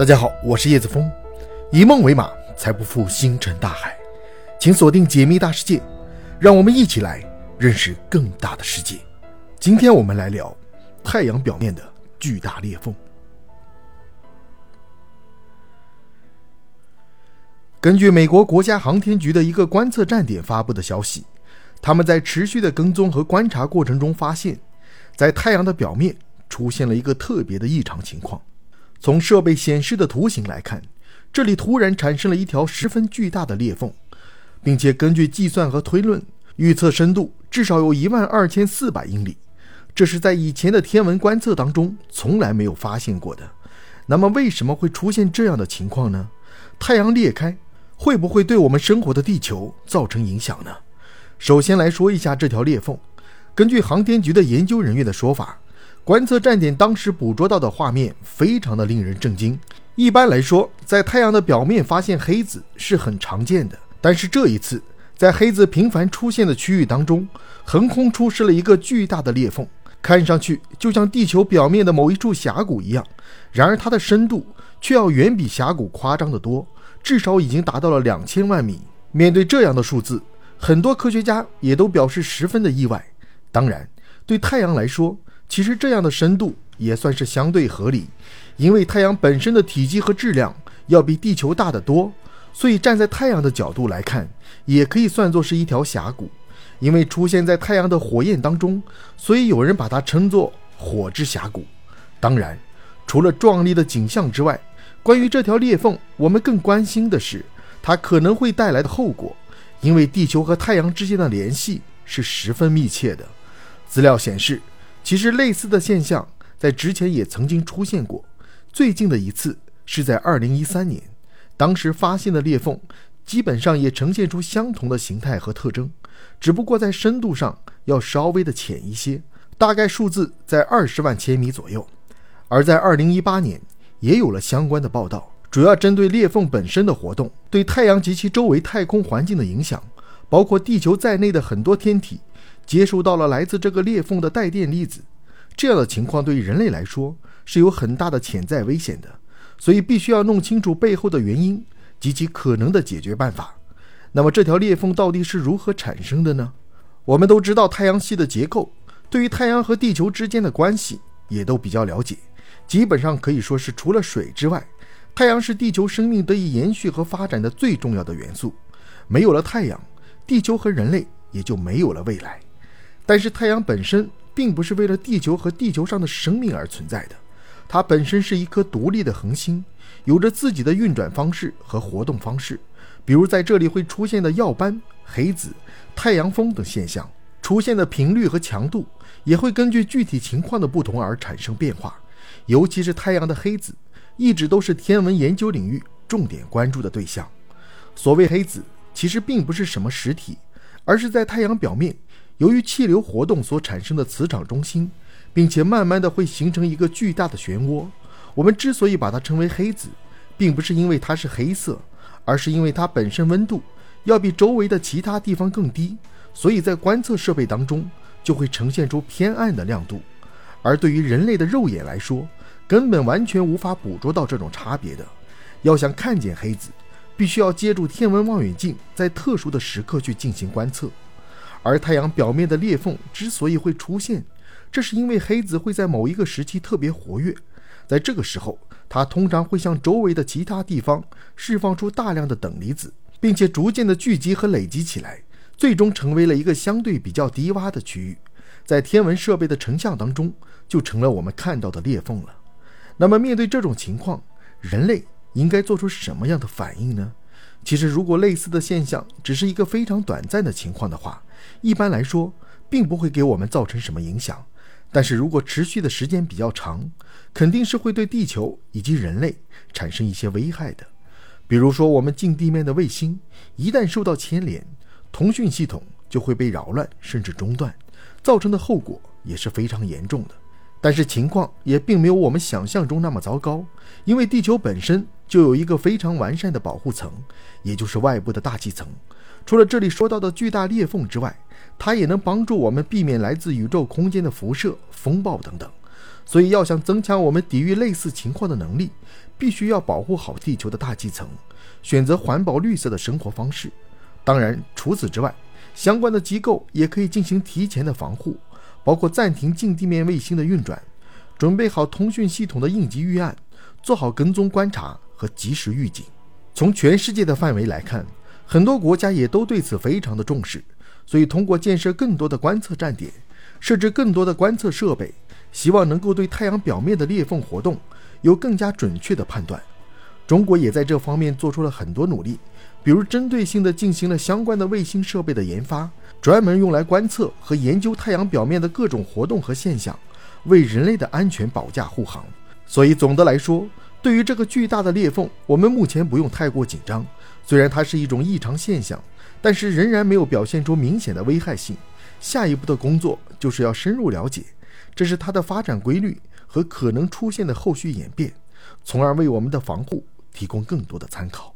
大家好，我是叶子峰，以梦为马，才不负星辰大海。请锁定解密大世界，让我们一起来认识更大的世界。今天我们来聊太阳表面的巨大裂缝。根据美国国家航天局的一个观测站点发布的消息，他们在持续的跟踪和观察过程中发现，在太阳的表面出现了一个特别的异常情况。从设备显示的图形来看，这里突然产生了一条十分巨大的裂缝，并且根据计算和推论，预测深度至少有一万二千四百英里，这是在以前的天文观测当中从来没有发现过的。那么，为什么会出现这样的情况呢？太阳裂开会不会对我们生活的地球造成影响呢？首先来说一下这条裂缝，根据航天局的研究人员的说法。观测站点当时捕捉到的画面非常的令人震惊。一般来说，在太阳的表面发现黑子是很常见的，但是这一次，在黑子频繁出现的区域当中，横空出世了一个巨大的裂缝，看上去就像地球表面的某一处峡谷一样。然而，它的深度却要远比峡谷夸张得多，至少已经达到了两千万米。面对这样的数字，很多科学家也都表示十分的意外。当然，对太阳来说，其实这样的深度也算是相对合理，因为太阳本身的体积和质量要比地球大得多，所以站在太阳的角度来看，也可以算作是一条峡谷。因为出现在太阳的火焰当中，所以有人把它称作“火之峡谷”。当然，除了壮丽的景象之外，关于这条裂缝，我们更关心的是它可能会带来的后果，因为地球和太阳之间的联系是十分密切的。资料显示。其实类似的现象在之前也曾经出现过，最近的一次是在2013年，当时发现的裂缝基本上也呈现出相同的形态和特征，只不过在深度上要稍微的浅一些，大概数字在二十万千米左右。而在2018年也有了相关的报道，主要针对裂缝本身的活动对太阳及其周围太空环境的影响，包括地球在内的很多天体。接收到了来自这个裂缝的带电粒子，这样的情况对于人类来说是有很大的潜在危险的，所以必须要弄清楚背后的原因及其可能的解决办法。那么这条裂缝到底是如何产生的呢？我们都知道太阳系的结构，对于太阳和地球之间的关系也都比较了解，基本上可以说是除了水之外，太阳是地球生命得以延续和发展的最重要的元素。没有了太阳，地球和人类也就没有了未来。但是太阳本身并不是为了地球和地球上的生命而存在的，它本身是一颗独立的恒星，有着自己的运转方式和活动方式。比如在这里会出现的耀斑、黑子、太阳风等现象，出现的频率和强度也会根据具体情况的不同而产生变化。尤其是太阳的黑子，一直都是天文研究领域重点关注的对象。所谓黑子，其实并不是什么实体，而是在太阳表面。由于气流活动所产生的磁场中心，并且慢慢的会形成一个巨大的漩涡。我们之所以把它称为黑子，并不是因为它是黑色，而是因为它本身温度要比周围的其他地方更低，所以在观测设备当中就会呈现出偏暗的亮度。而对于人类的肉眼来说，根本完全无法捕捉到这种差别的。要想看见黑子，必须要借助天文望远镜，在特殊的时刻去进行观测。而太阳表面的裂缝之所以会出现，这是因为黑子会在某一个时期特别活跃，在这个时候，它通常会向周围的其他地方释放出大量的等离子，并且逐渐的聚集和累积起来，最终成为了一个相对比较低洼的区域，在天文设备的成像当中，就成了我们看到的裂缝了。那么，面对这种情况，人类应该做出什么样的反应呢？其实，如果类似的现象只是一个非常短暂的情况的话，一般来说并不会给我们造成什么影响。但是如果持续的时间比较长，肯定是会对地球以及人类产生一些危害的。比如说，我们近地面的卫星一旦受到牵连，通讯系统就会被扰乱甚至中断，造成的后果也是非常严重的。但是情况也并没有我们想象中那么糟糕，因为地球本身就有一个非常完善的保护层，也就是外部的大气层。除了这里说到的巨大裂缝之外，它也能帮助我们避免来自宇宙空间的辐射、风暴等等。所以要想增强我们抵御类似情况的能力，必须要保护好地球的大气层，选择环保绿色的生活方式。当然，除此之外，相关的机构也可以进行提前的防护，包括暂停近地面卫星的运转，准备好通讯系统的应急预案，做好跟踪观察和及时预警。从全世界的范围来看，很多国家也都对此非常的重视，所以通过建设更多的观测站点，设置更多的观测设备，希望能够对太阳表面的裂缝活动有更加准确的判断。中国也在这方面做出了很多努力，比如针对性的进行了相关的卫星设备的研发，专门用来观测和研究太阳表面的各种活动和现象，为人类的安全保驾护航。所以总的来说，对于这个巨大的裂缝，我们目前不用太过紧张。虽然它是一种异常现象，但是仍然没有表现出明显的危害性。下一步的工作就是要深入了解，这是它的发展规律和可能出现的后续演变，从而为我们的防护提供更多的参考。